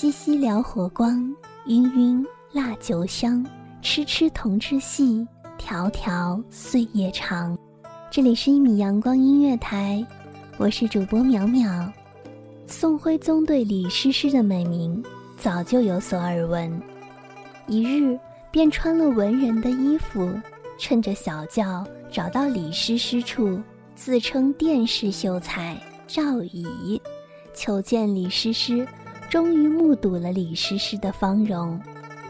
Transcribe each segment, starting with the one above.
淅淅燎火光，氤氲蜡酒香，痴痴同志戏，迢迢岁月长。这里是一米阳光音乐台，我是主播淼淼。宋徽宗对李师师的美名早就有所耳闻，一日便穿了文人的衣服，趁着小轿找到李师师处，自称殿试秀才赵乙，求见李师师。终于目睹了李师师的芳容，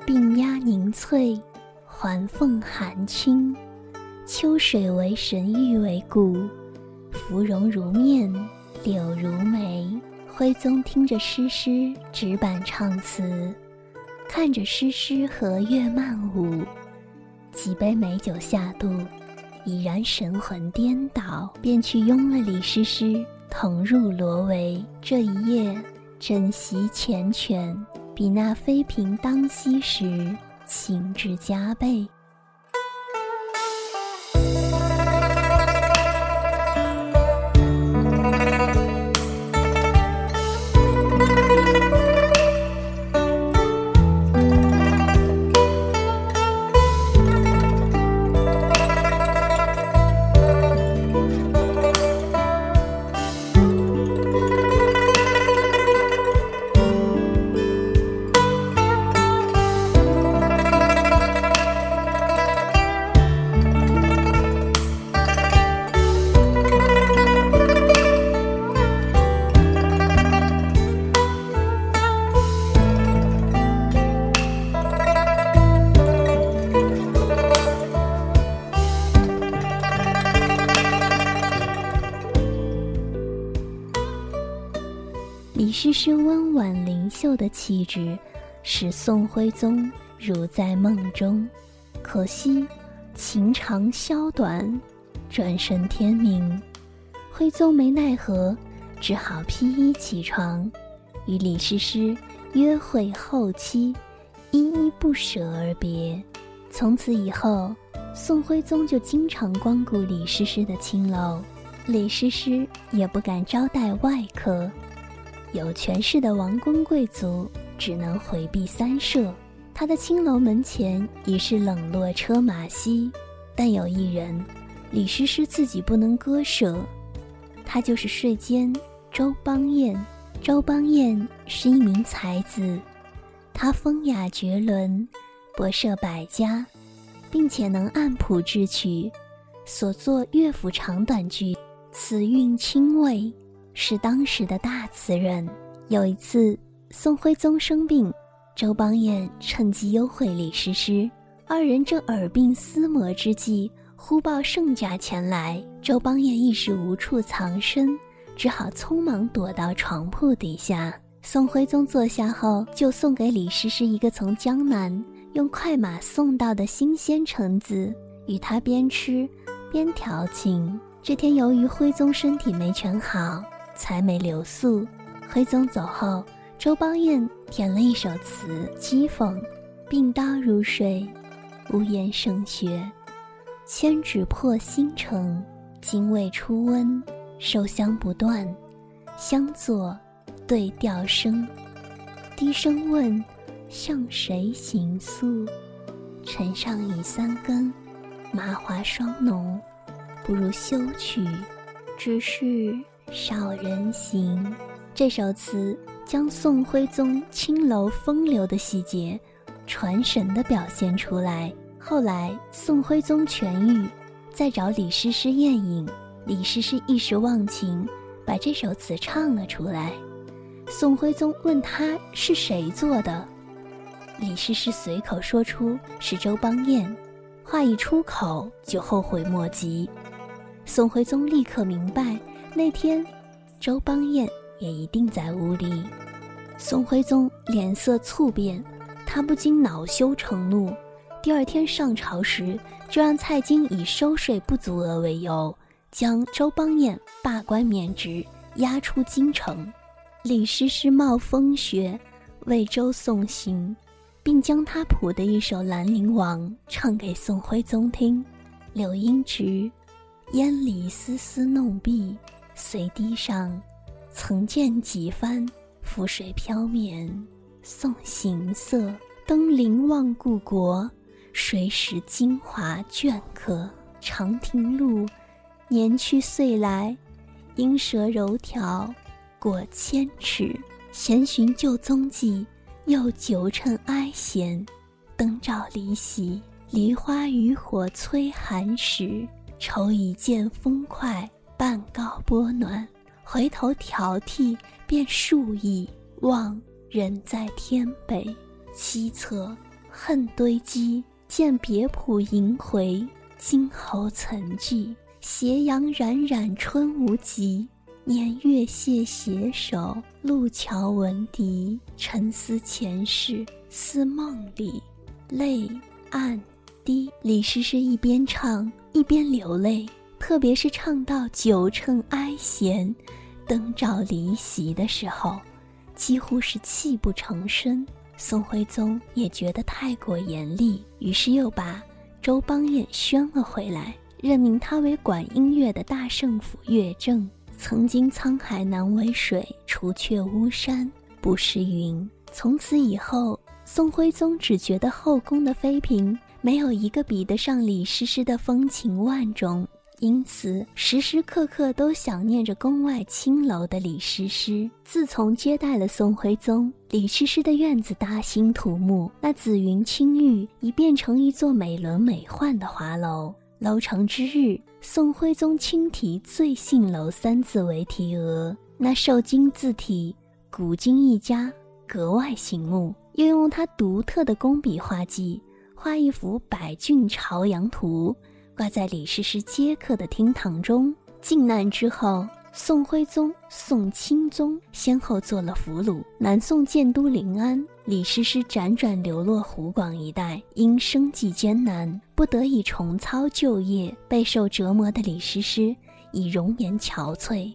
鬓鸦凝翠，环凤含青，秋水为神，玉为骨，芙蓉如面，柳如眉。徽宗听着诗诗纸板唱词，看着诗诗和月漫舞，几杯美酒下肚，已然神魂颠倒，便去拥了李师师，同入罗帷。这一夜。枕席缱绻，比那妃嫔当夕时情致加倍。李师师温婉灵秀的气质，使宋徽宗如在梦中。可惜情长宵短，转瞬天明。徽宗没奈何，只好披衣起床，与李师师约会后期，依依不舍而别。从此以后，宋徽宗就经常光顾李师师的青楼，李师师也不敢招待外客。有权势的王公贵族只能回避三舍，他的青楼门前已是冷落车马稀。但有一人，李师师自己不能割舍，他就是睡监周邦彦。周邦彦是一名才子，他风雅绝伦，博涉百家，并且能按谱制曲，所作乐府长短句，词韵清味。是当时的大词人。有一次，宋徽宗生病，周邦彦趁机幽会李师师。二人正耳鬓厮磨之际，忽报圣驾前来。周邦彦一时无处藏身，只好匆忙躲到床铺底下。宋徽宗坐下后，就送给李师师一个从江南用快马送到的新鲜橙子，与他边吃边调情。这天，由于徽宗身体没全好。才美留宿。徽宗走后，周邦彦填了一首词讥讽：“病刀如水，无言胜雪。千纸破新城，精未出温。收香不断，相作对调声。低声问，向谁行诉？尘上已三更，麻花霜浓，不如休去。只是。”少人行，这首词将宋徽宗青楼风流的细节传神地表现出来。后来宋徽宗痊愈，再找李师师宴饮，李师师一时忘情，把这首词唱了出来。宋徽宗问他是谁做的，李师师随口说出是周邦彦，话一出口就后悔莫及。宋徽宗立刻明白，那天周邦彦也一定在屋里。宋徽宗脸色猝变，他不禁恼羞成怒。第二天上朝时，就让蔡京以收税不足额为由，将周邦彦罢官免职，押出京城。李师师冒风雪为周送行，并将他谱的一首《兰陵王》唱给宋徽宗听。柳阴直，烟里丝丝弄碧，随堤上，曾见几番。浮水飘绵送行色，登临望故国，谁识京华镌刻？长亭路，年去岁来，莺舌柔条。过千尺，闲寻旧踪迹，又久趁哀弦。灯照离席，梨花渔火催寒食。愁已见风快，半告波暖。回头挑剔，便数亿。望人在天北，凄恻恨堆积。见别浦萦回，今侯曾记。斜阳冉冉春无极。年月谢携手，路桥闻笛，沉思前世，思梦里，泪暗滴。李师师一边唱一边流泪，特别是唱到九趁哀弦，灯照离席的时候，几乎是泣不成声。宋徽宗也觉得太过严厉，于是又把周邦彦宣了回来，任命他为管音乐的大圣府乐正。曾经沧海难为水，除却巫山不是云。从此以后，宋徽宗只觉得后宫的妃嫔没有一个比得上李师师的风情万种，因此时时刻刻都想念着宫外青楼的李师师。自从接待了宋徽宗，李师师的院子大兴土木，那紫云青玉已变成一座美轮美奂的华楼。楼成之日，宋徽宗亲题“醉杏楼”三字为题额，那瘦金字体，古今一家，格外醒目。又用他独特的工笔画技，画一幅百骏朝阳图，挂在李师师接客的厅堂中。靖难之后。宋徽宗、宋钦宗先后做了俘虏，南宋建都临安。李师师辗转流落湖广一带，因生计艰难，不得已重操旧业。备受折磨的李师师已容颜憔悴，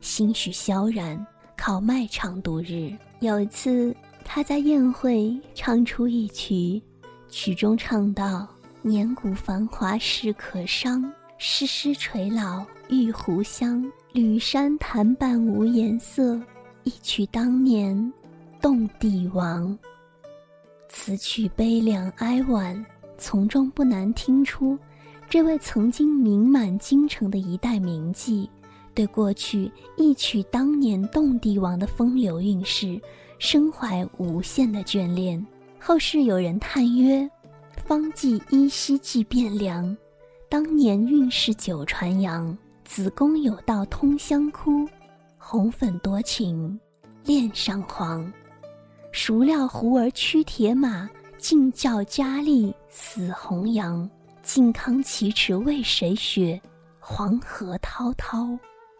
心绪萧然，靠卖唱度日。有一次，他在宴会唱出一曲，曲中唱道：“年古繁华事可伤，诗诗垂老玉壶香。”吕山弹伴无颜色，一曲当年动帝王。此曲悲凉哀婉，从中不难听出，这位曾经名满京城的一代名妓，对过去一曲当年动帝王的风流韵事，深怀无限的眷恋。后世有人叹曰：“方妓依稀记汴梁，当年运势久传扬。”子宫有道通香窟，红粉多情恋上皇。孰料胡儿驱铁马，尽教佳丽死红阳。靖康耻耻为谁雪？黄河滔滔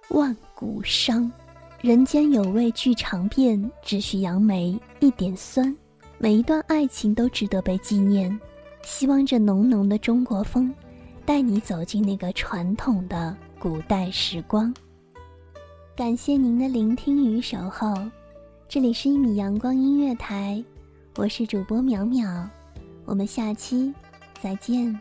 万古伤。人间有味俱尝遍，只需杨梅一点酸。每一段爱情都值得被纪念。希望这浓浓的中国风，带你走进那个传统的。古代时光，感谢您的聆听与守候。这里是一米阳光音乐台，我是主播淼淼，我们下期再见。